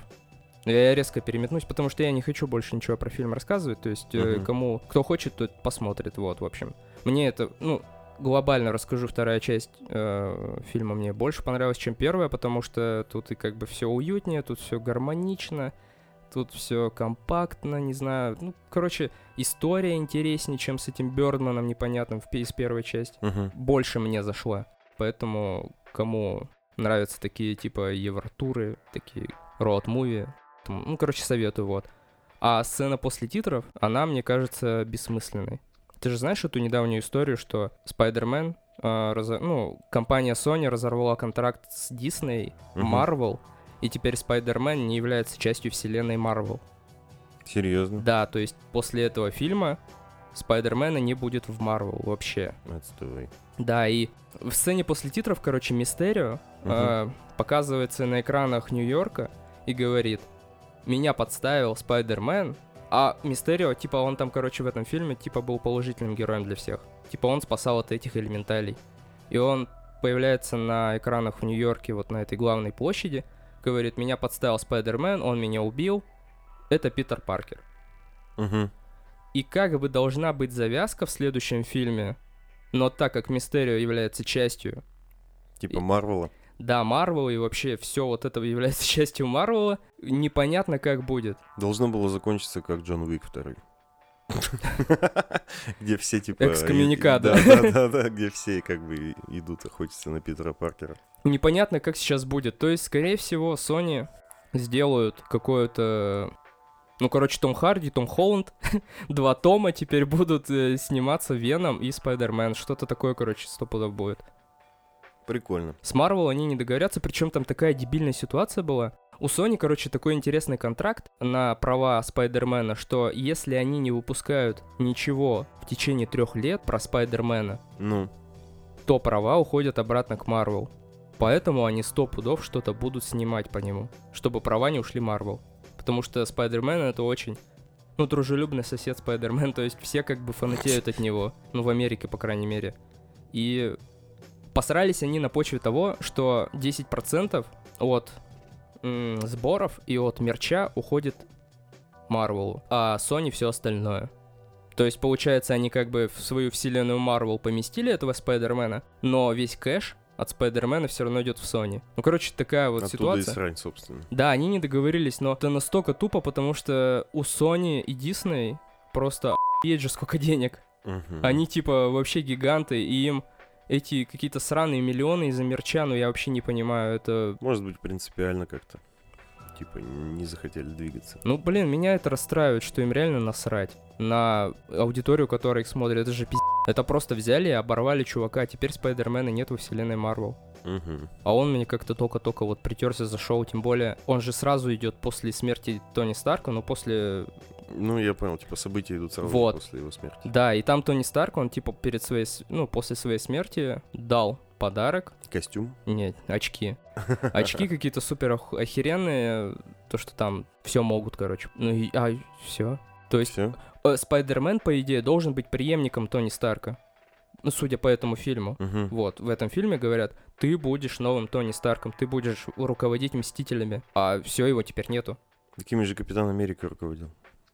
Я резко переметнусь, потому что я не хочу больше ничего про фильм рассказывать. То есть, Мгм. кому, кто хочет, тот посмотрит. Вот, в общем. Мне это, ну, глобально расскажу, вторая часть э, фильма мне больше понравилась, чем первая, потому что тут и как бы все уютнее, тут все гармонично, тут все компактно, не знаю. Ну, короче, история интереснее, чем с этим Бёрдманом непонятным в, из первой части Мгм. больше мне зашла. Поэтому кому нравятся такие типа евротуры, такие роуд-муви, ну, короче, советую, вот. А сцена после титров, она, мне кажется, бессмысленной. Ты же знаешь эту недавнюю историю, что Спайдермен, а, разо- ну, компания Sony разорвала контракт с Disney. Marvel, и теперь Спайдермен не является частью вселенной Marvel. Серьезно? Да, то есть после этого фильма Спайдермена не будет в Марвел вообще. Отстой. Да, и в сцене после титров, короче, Мистерио Мгм. э, показывается на экранах Нью-Йорка и говорит, меня подставил Спайдермен, а Мистерио, типа, он там, короче, в этом фильме, типа, был положительным героем для всех. Типа, он спасал от этих элементалей. И он появляется на экранах в Нью-Йорке, вот на этой главной площади, говорит, меня подставил Спайдермен, он меня убил, это Питер Паркер. Мгм. И как бы должна быть завязка в следующем фильме, но так как Мистерио является частью Типа Марвела. Да, Марвел и вообще все вот это является *laughs* частью Марвела, непонятно как будет. Должно было закончиться как Джон Уик второй. *laughs* Где все типа... Экскоммуникада. Да, да, да, *laughs* где все как бы идут охотиться на Питера Паркера. Непонятно как сейчас будет. То есть, скорее всего, Sony сделают какое-то... Ну, короче, Том Харди, Том Холланд, два тома теперь будут э, сниматься Веном и Спайдермен. Что-то такое, короче, стопудов будет. Прикольно. С Марвел они не договорятся, причем там такая дебильная ситуация была. У Sony, короче, такой интересный контракт на права Спайдермена, что если они не выпускают ничего в течение трех лет про Спайдермена, Ну, то права уходят обратно к Марвел. Поэтому они сто пудов что-то будут снимать по нему, чтобы права не ушли Марвел. Потому что Спайдермен это очень, ну, дружелюбный сосед Спайдермен, *laughs* то есть все как бы фанатеют от него, ну, в Америке, по крайней мере. И посрались они на почве того, что 10% от м, сборов и от мерча уходит Марвелу, а Sony все остальное. То есть, получается, они как бы в свою вселенную Марвел поместили этого Спайдермена, но весь кэш от Спайдермена все равно идет в Sony. Ну, короче, такая вот оттуда и ситуация. срань, собственно. Да, они не договорились, но это настолько тупо, потому что у Sony и Disney просто есть же сколько денег. Мгм. Они типа вообще гиганты, и им эти какие-то сраные миллионы из-за мерча, ну я вообще не понимаю, это... Может быть, принципиально как-то. Типа, не захотели двигаться. Ну, блин, меня это расстраивает, что им реально насрать на аудиторию, которая их смотрит. Это же пиздец. Это просто взяли и оборвали чувака, а теперь Спайдермена нет во вселенной Марвел. Мгм. А он мне как-то только-только вот притерся за шоу, тем более он же сразу идет после смерти Тони Старка, но после... Ну, я понял, типа, события идут сразу Вот. после его смерти. Да, и там Тони Старк, он типа перед своей, ну, после своей смерти дал подарок, Костюм. нет, очки. *laughs* Очки какие-то супер ох- охеренные, то, что там все могут, короче. Ну и, а, все. То есть Все. э, Спайдермен, по идее, должен быть преемником Тони Старка. Ну, судя по этому фильму. Вот, в этом фильме говорят, ты будешь новым Тони Старком, ты будешь руководить Мстителями, а все его теперь нету. Такими же Капитан Америка руководил.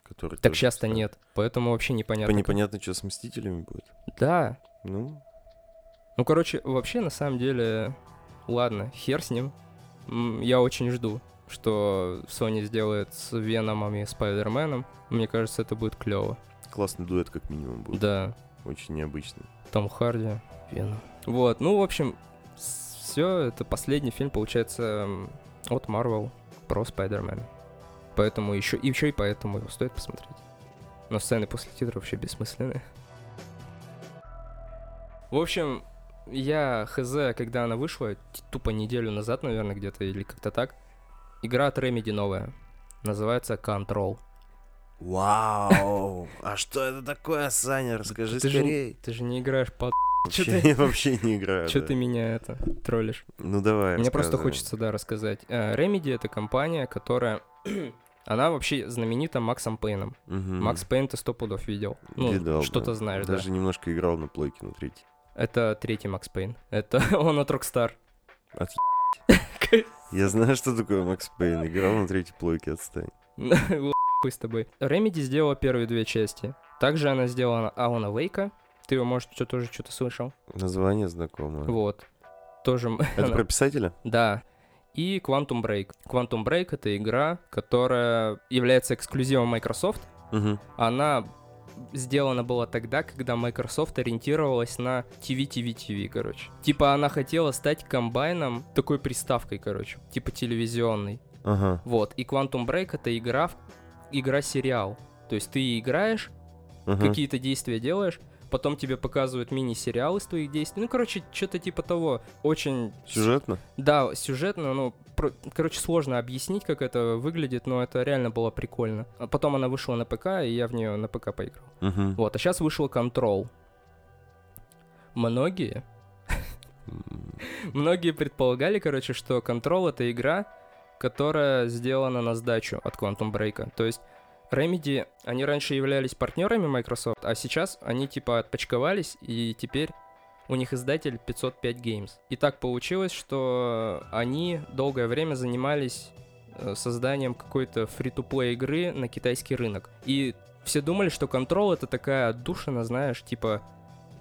Который Так часто стал. нет, поэтому вообще Типа непонятно. как- непонятно, что с Мстителями будет. Да, Ну, ну, короче, вообще, на самом деле, ладно, хер с ним. Я очень жду, что Sony сделает с Веномом и Спайдерменом. Мне кажется, это будет клево. классный дуэт, как минимум, будет. Да, Очень необычный. Том Харди, Веном. Вот, ну, в общем, все, это последний фильм, получается, от Marvel про Спайдермена. Поэтому еще, и еще и поэтому его стоит посмотреть. Но сцены после титров вообще бессмысленные. В общем, я хз, когда она вышла, тупо неделю назад, наверное, где-то, или как-то так, игра от Remedy новая. Называется Control. Вау! А что это такое, Саня? Расскажи Ты же- скорее. Ты же не играешь *laughs* чё Вообще, ты- я вообще не играю. Че да. ты меня это троллишь? Ну давай, Мне просто хочется, да, рассказать. Э, Remedy — это компания, которая... Она вообще знаменита Максом Пейном. Мгм. Макс Пейн ты сто пудов видел. Ну, Видал, что-то да. знаешь, да. Даже немножко играл на плойке на третьей. Это третий Макс Пейн. Это *laughs* он от Rockstar. От *laughs* Я знаю, что такое Макс Пейн. Играл на третьей плойке, отстань. *laughs* Хуй с тобой. Remedy сделала первые две части. Также она сделала Алана Вейка. Ты его, может, что тоже что-то слышал. Название знакомое. Вот. Тоже... Это про писателя? Да. И Quantum Break. Quantum Break — это игра, которая является эксклюзивом Microsoft. Угу. Она сделана была тогда, когда Microsoft ориентировалась на TV, TV, TV, короче. Типа она хотела стать комбайном, такой приставкой, короче, типа телевизионной. Ага. Вот, и Quantum Break это игра, в- игра-сериал. То есть ты играешь, ага. какие-то действия делаешь, потом тебе показывают мини-сериал из твоих действий. Ну, короче, что-то типа того. Очень... Сюжетно? Да, сюжетно, ну, про... короче, сложно объяснить, как это выглядит, но это реально было прикольно. А потом она вышла на ПК, и я в нее на ПК поиграл. Угу. Вот, а сейчас вышел Control. Многие Многие предполагали, короче, что Control — это игра, которая сделана на сдачу от Quantum Break. То есть Remedy, они раньше являлись партнерами Microsoft, а сейчас они типа отпочковались, и теперь у них издатель 505 Games. И так получилось, что они долгое время занимались э, созданием какой-то фри-то-плей игры на китайский рынок. И все думали, что Control это такая отдушина, знаешь, типа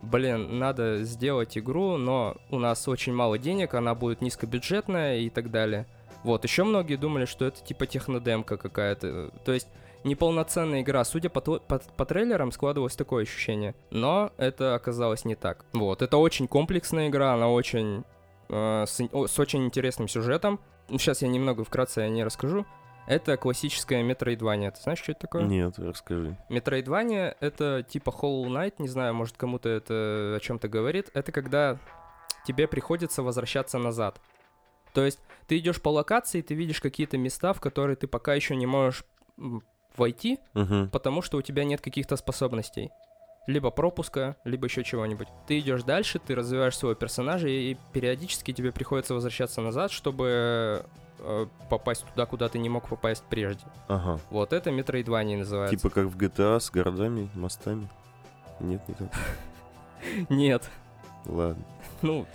блин, надо сделать игру, но у нас очень мало денег, она будет низкобюджетная и так далее. Вот, еще многие думали, что это типа технодемка какая-то. То есть неполноценная игра. Судя по, по, по трейлерам, складывалось такое ощущение. Но это оказалось не так. Вот, это очень комплексная игра, она очень... Э, с, с очень интересным сюжетом. Сейчас я немного вкратце о ней расскажу. Это классическая Metroidvania. Ты знаешь, что это такое? Нет, расскажи. Metroidvania — это типа Hollow Knight, не знаю, может, кому-то это о чем-то говорит. Это когда тебе приходится возвращаться назад. То есть ты идешь по локации, ты видишь какие-то места, в которые ты пока еще не можешь войти, угу. потому что у тебя нет каких-то способностей. Либо пропуска, либо еще чего-нибудь. Ты идешь дальше, ты развиваешь своего персонажа, и периодически тебе приходится возвращаться назад, чтобы э, попасть туда, куда ты не мог попасть прежде. Ага. Вот это Metroidvania называется. Типа как в GTA с городами, мостами? Нет, не так. *laughs* Нет. Ладно. Ну,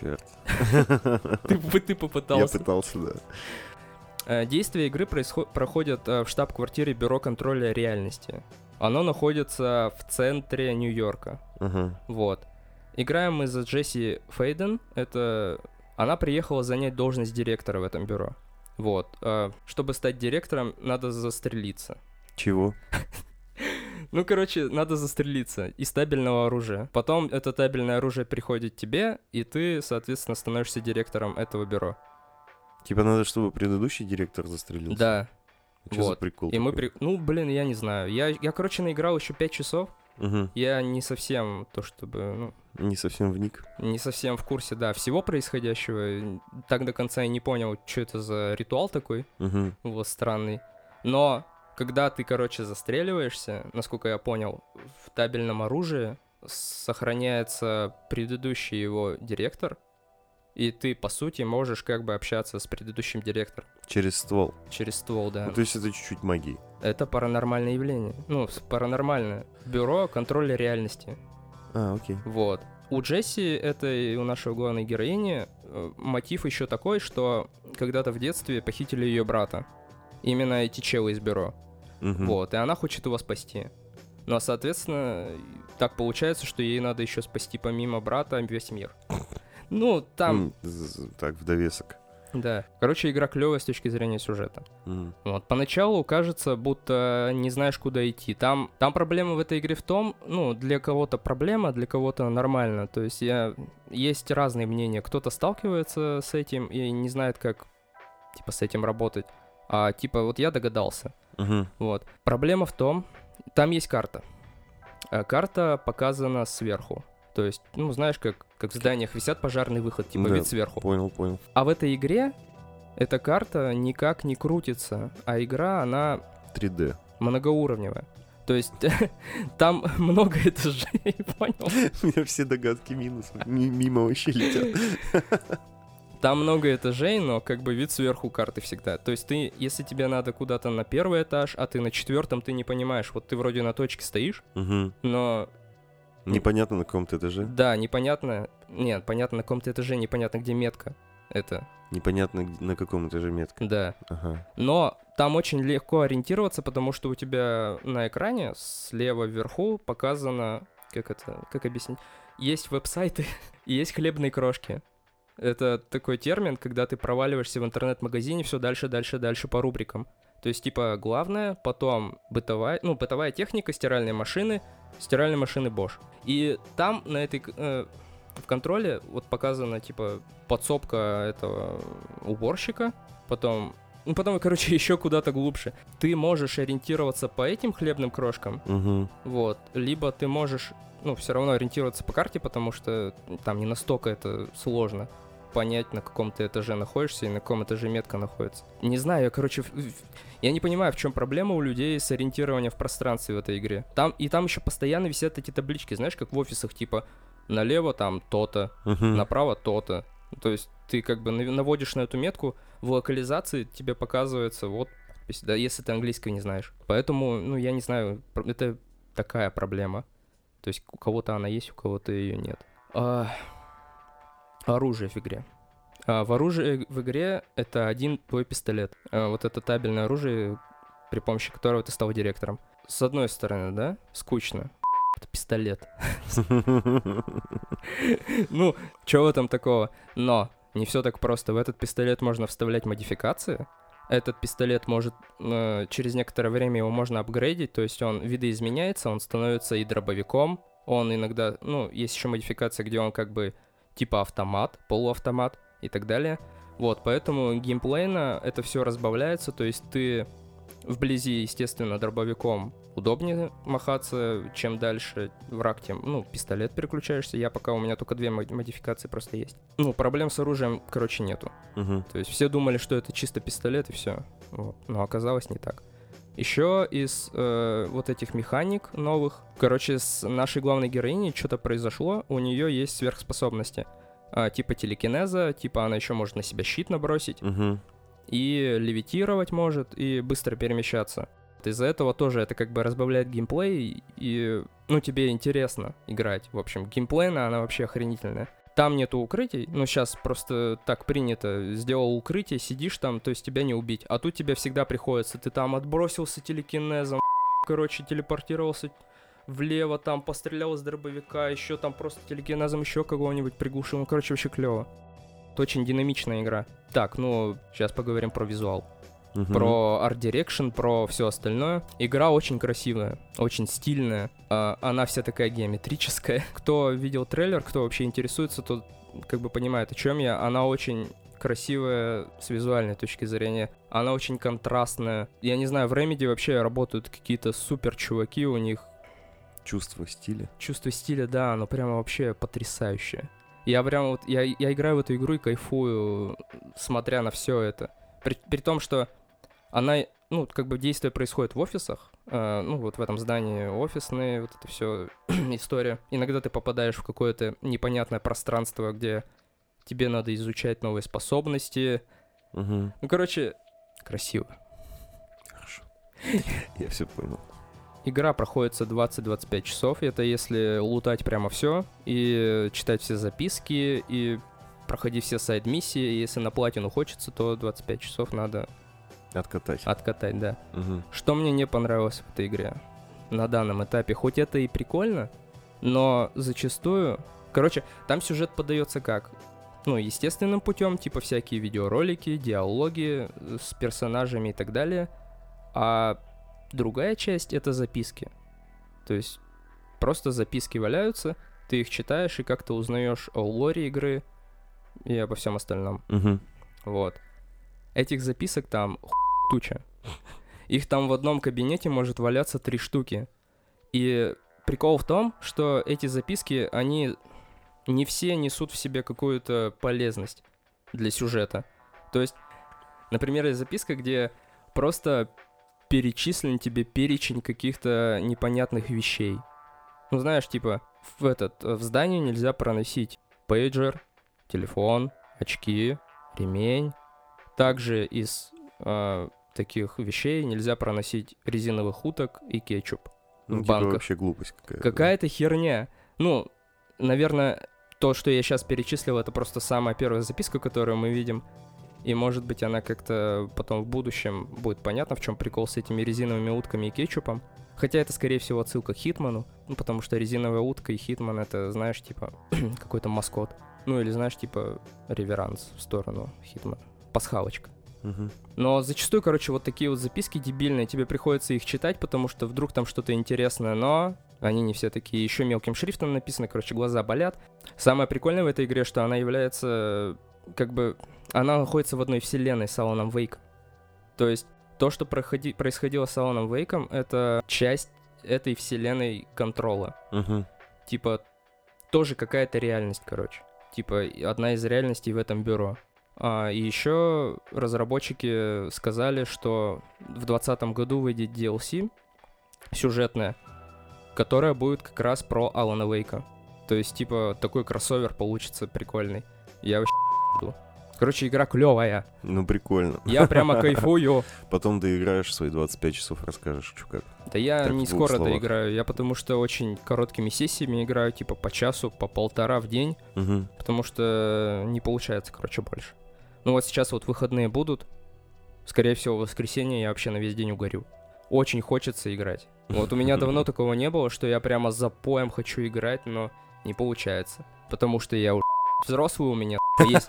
Черт. *laughs* ты попытался. Я пытался, да. Э, действия игры происход- проходят э, в штаб-квартире Бюро контроля реальности. Оно находится в центре Нью-Йорка. Ага. Вот. Играем мы за Джесси Фейден. Это... Она приехала занять должность директора в этом бюро. Вот. Э, Чтобы стать директором, надо застрелиться. Чего? *laughs* Ну, короче, надо застрелиться из табельного оружия. Потом это табельное оружие приходит тебе, и ты, соответственно, становишься директором этого бюро. Типа надо, чтобы предыдущий директор застрелился? Да. Что за вот. прикол И мы такой? при... Ну, блин, я не знаю. Я, я короче, наиграл еще 5 часов. Мгм. Я не совсем то, чтобы, ну, Не совсем вник. не совсем в курсе, да, всего происходящего. Так до конца и не понял, что это за ритуал такой, Мгм. вот странный. Но когда ты, короче, застреливаешься, насколько я понял, в табельном оружии сохраняется предыдущий его директор, и ты, по сути, можешь как бы общаться с предыдущим директором Через ствол. через ствол, да. Ну, то есть это чуть-чуть магии. Это паранормальное явление. Ну, паранормальное. Бюро контроля реальности. А, окей. Вот. У Джесси, это и у нашей главной героини, э, мотив еще такой, что когда-то в детстве похитили ее брата. Именно эти челы из бюро. Мгм. Вот, и она хочет его спасти. Но, соответственно, так получается, что ей надо еще спасти помимо брата весь мир. Ну, там, Так, в довесок. да. Короче, игра клевая с точки зрения сюжета. М. Вот, поначалу кажется, будто не знаешь, куда идти. Там, там проблема в этой игре в том, ну, для кого-то проблема, для кого-то нормально. То есть я, есть разные мнения. Кто-то сталкивается с этим и не знает, как, типа, с этим работать. А, типа, вот я догадался. Мгм. Вот. Проблема в том, там есть карта. А карта показана сверху. То есть, ну, знаешь, как, как в зданиях висят пожарный выход, типа Да. вид сверху. Понял, понял. А в этой игре эта карта никак не крутится, а игра, она 3D. многоуровневая. То есть *laughs* там *laughs* много этажей, *laughs* понял? У меня все догадки минус. Ми- Мимо вообще летят. Там много этажей, но как бы вид сверху карты всегда. То есть ты, если тебе надо куда-то на первый этаж, а ты на четвертом, ты не понимаешь, вот ты вроде на точке стоишь, но Непонятно на каком-то этаже. да, непонятно, нет, понятно на каком-то этаже, непонятно где метка. Это, Непонятно, на каком этаже метка. да. Ага. Но там очень легко ориентироваться, потому что у тебя на экране слева вверху показано, как это, как объяснить, есть веб-сайты и *laughs* есть хлебные крошки. Это такой термин, когда ты проваливаешься в интернет-магазине все дальше, дальше, дальше по рубрикам. То есть, типа, главное, потом бытовая, ну, бытовая техника, стиральные машины, стиральные машины Bosch. И там на этой, э, в контроле вот показана, типа, подсобка этого уборщика, потом, ну, потом, короче, *laughs* еще куда-то глубже. Ты можешь ориентироваться по этим хлебным крошкам, Угу. вот, либо ты можешь ну, все равно ориентироваться по карте, потому что там не настолько это сложно понять, на каком ты этаже находишься и на каком этаже метка находится. Не знаю, я, короче, я не понимаю, в чем проблема у людей с ориентированием в пространстве в этой игре. Там, и там еще постоянно висят эти таблички, знаешь, как в офисах, типа, налево там то-то, Угу. направо то-то. То есть ты как бы нав- наводишь на эту метку, в локализации тебе показывается вот подпись, да, если ты английского не знаешь. Поэтому, ну, я не знаю, это такая проблема. То есть у кого-то она есть, у кого-то ее нет. А, оружие в игре. А, в оружии в игре это один твой пистолет. А, вот это табельное оружие, при помощи которого ты стал директором. С одной стороны, да, скучно. *laughs* Это пистолет. *laughs* Ну, чего там такого? Но не все так просто. В этот пистолет можно вставлять модификации. Этот пистолет может э, через некоторое время его можно апгрейдить, то есть он видоизменяется, он становится и дробовиком. Он иногда, ну, есть еще модификация, где он как бы типа автомат, полуавтомат и так далее. Вот, поэтому геймплейно это все разбавляется, то есть ты вблизи, естественно, дробовиком удобнее махаться, чем дальше враг, тем, ну, пистолет переключаешься. Я пока у меня только две моди- модификации просто есть. Ну, проблем с оружием, короче, нету. Мгм. То есть все думали, что это чисто пистолет и все. Вот. Но оказалось не так. Еще из э, вот этих механик новых, короче, с нашей главной героиней что-то произошло, у нее есть сверхспособности. А, типа телекинеза, типа она еще может на себя щит набросить, Мгм. и левитировать может, и быстро перемещаться. Из-за этого тоже это как бы разбавляет геймплей, и, ну, тебе интересно играть. В общем, геймплейна она вообще охренительная. Там нету укрытий, ну, сейчас просто так принято. Сделал укрытие, сидишь там, то есть тебя не убить. А тут тебе всегда приходится, ты там отбросился телекинезом, *laughs* короче, телепортировался влево, там пострелял из дробовика, еще там просто телекинезом еще кого-нибудь приглушил. Ну, короче, вообще клево. Это очень динамичная игра. Так, ну, сейчас поговорим про визуал. Мгм. Про art direction, про все остальное. Игра очень красивая, очень стильная. А, она вся такая геометрическая. *laughs* Кто видел трейлер, кто вообще интересуется, тот как бы понимает, о чем я. Она очень красивая с визуальной точки зрения. Она очень контрастная. Я не знаю, в Remedy вообще работают какие-то супер чуваки, у них Чувство стиля. чувство стиля, да, оно прямо вообще потрясающее. Я прям вот, я, я играю в эту игру и кайфую, смотря на все это. При, при том, что она, ну, как бы действие происходит в офисах, э, ну, вот в этом здании офисные, вот это все *clears throat* история. Иногда ты попадаешь в какое-то непонятное пространство, где тебе надо изучать новые способности. Мгм. Ну, короче, красиво. Хорошо. *laughs* Я все понял. Игра проходится 20-25 часов, это если лутать прямо все, и читать все записки, и проходить все сайд-миссии, если на платину хочется, то 25 часов надо Откатать. откатать, да. Мгм. Что мне не понравилось в этой игре на данном этапе, хоть это и прикольно, но зачастую... Короче, там сюжет подается как? Ну, естественным путем, типа всякие видеоролики, диалоги э, с персонажами и так далее. А другая часть — это записки. То есть просто записки валяются, ты их читаешь и как-то узнаешь о лоре игры и обо всем остальном. Мгм. Вот. Этих записок там туча. Их там в одном кабинете может валяться три штуки. И прикол в том, что эти записки, они не все несут в себе какую-то полезность для сюжета. То есть, например, есть записка, где просто перечислен тебе перечень каких-то непонятных вещей. Ну, знаешь, типа, в этот, в здании нельзя проносить пейджер, телефон, очки, ремень. Также из э, таких вещей нельзя проносить резиновых уток и кетчуп. Ну, в типа банках. вообще глупость какая-то. Какая-то херня. Ну, наверное, то, что я сейчас перечислил, это просто самая первая записка, которую мы видим. И, может быть, она как-то потом в будущем будет понятно, в чем прикол с этими резиновыми утками и кетчупом. Хотя это, скорее всего, отсылка к Хитману, ну, потому что резиновая утка и Хитман — это, знаешь, типа, *clears throat* какой-то маскот. Ну, или, знаешь, типа, реверанс в сторону Хитмана. Пасхалочка. Но зачастую, короче, вот такие вот записки дебильные, тебе приходится их читать, потому что вдруг там что-то интересное, но они не все такие. Еще мелким шрифтом написано, короче, глаза болят. Самое прикольное в этой игре, что она является, как бы, она находится в одной вселенной с Аланом Вейком. То есть то, что проходи- происходило с Аланом Вейком, это часть этой вселенной контрола. Мгм. типа, тоже какая-то реальность, короче. Типа, одна из реальностей в этом бюро. А, и еще разработчики сказали, что в 2020 году выйдет DLC сюжетная, которая будет как раз про Алана Вейка. То есть, типа, такой кроссовер получится прикольный. Я вообще жду. Короче, игра клевая. Ну, прикольно. Я прямо кайфую. *laughs* Потом доиграешь свои 25 часов, расскажешь, что как. Да я Так, не скоро словах. доиграю. Я потому что очень короткими сессиями играю, типа по часу, по полтора в день. Мгм. Потому что не получается, короче, больше. Ну вот сейчас вот выходные будут. Скорее всего, в воскресенье я вообще на весь день угорю. Очень хочется играть. Вот у меня давно *laughs* такого не было, что я прямо за поем хочу играть, но не получается. Потому что я уже взрослый, у меня *laughs* есть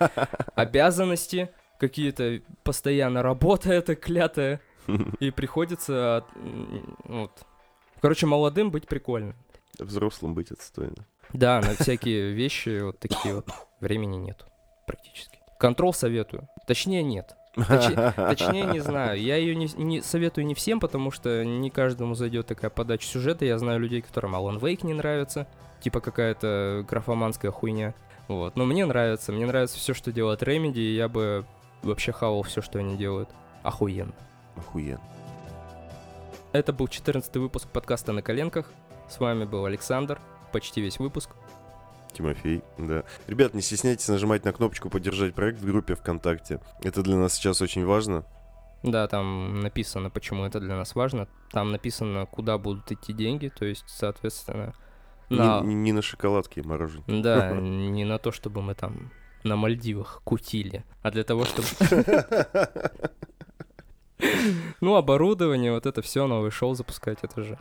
обязанности, какие-то постоянно работа эта клятая, *laughs* и приходится... м, Вот. Короче, молодым быть прикольно. Взрослым быть отстойно. Да, на *laughs* всякие вещи вот такие вот времени нет практически. Контрол советую. Точнее, нет. Точи- Точнее, не знаю. Я ее не, не советую не всем, потому что не каждому зайдет такая подача сюжета. Я знаю людей, которым Alan Wake не нравится. Типа какая-то графоманская хуйня. Вот. Но мне нравится. Мне нравится все, что делает Remedy, и я бы вообще хавал все, что они делают. Охуенно. Охуенно. Это был 14 выпуск подкаста «На коленках». С вами был Александр. Почти весь выпуск. Тимофей, да. Ребят, не стесняйтесь нажимать на кнопочку «Поддержать проект» в группе ВКонтакте. Это для нас сейчас очень важно. Да, там написано, почему это для нас важно. Там написано, куда будут идти деньги, то есть, соответственно, на... Не, не на шоколадке и мороженое. Да, *laughs* не на то, чтобы мы там на Мальдивах кутили, а для того, чтобы... *laughs* Ну, оборудование, вот это все, новый шоу запускать, это же...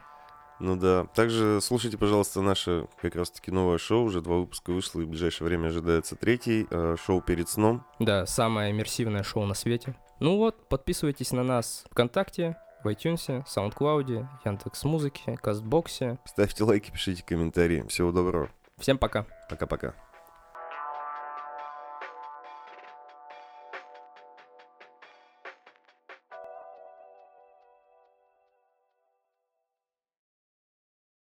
Ну да. Также слушайте, пожалуйста, наше как раз-таки новое шоу. Уже два выпуска вышло, и в ближайшее время ожидается третий. э, шоу перед сном. Да, самое иммерсивное шоу на свете. Ну вот, подписывайтесь на нас ВКонтакте, в iTunes, SoundCloud, Яндекс.Музыке, Кастбоксе. Ставьте лайки, пишите комментарии. Всего доброго. Всем пока! Пока-пока.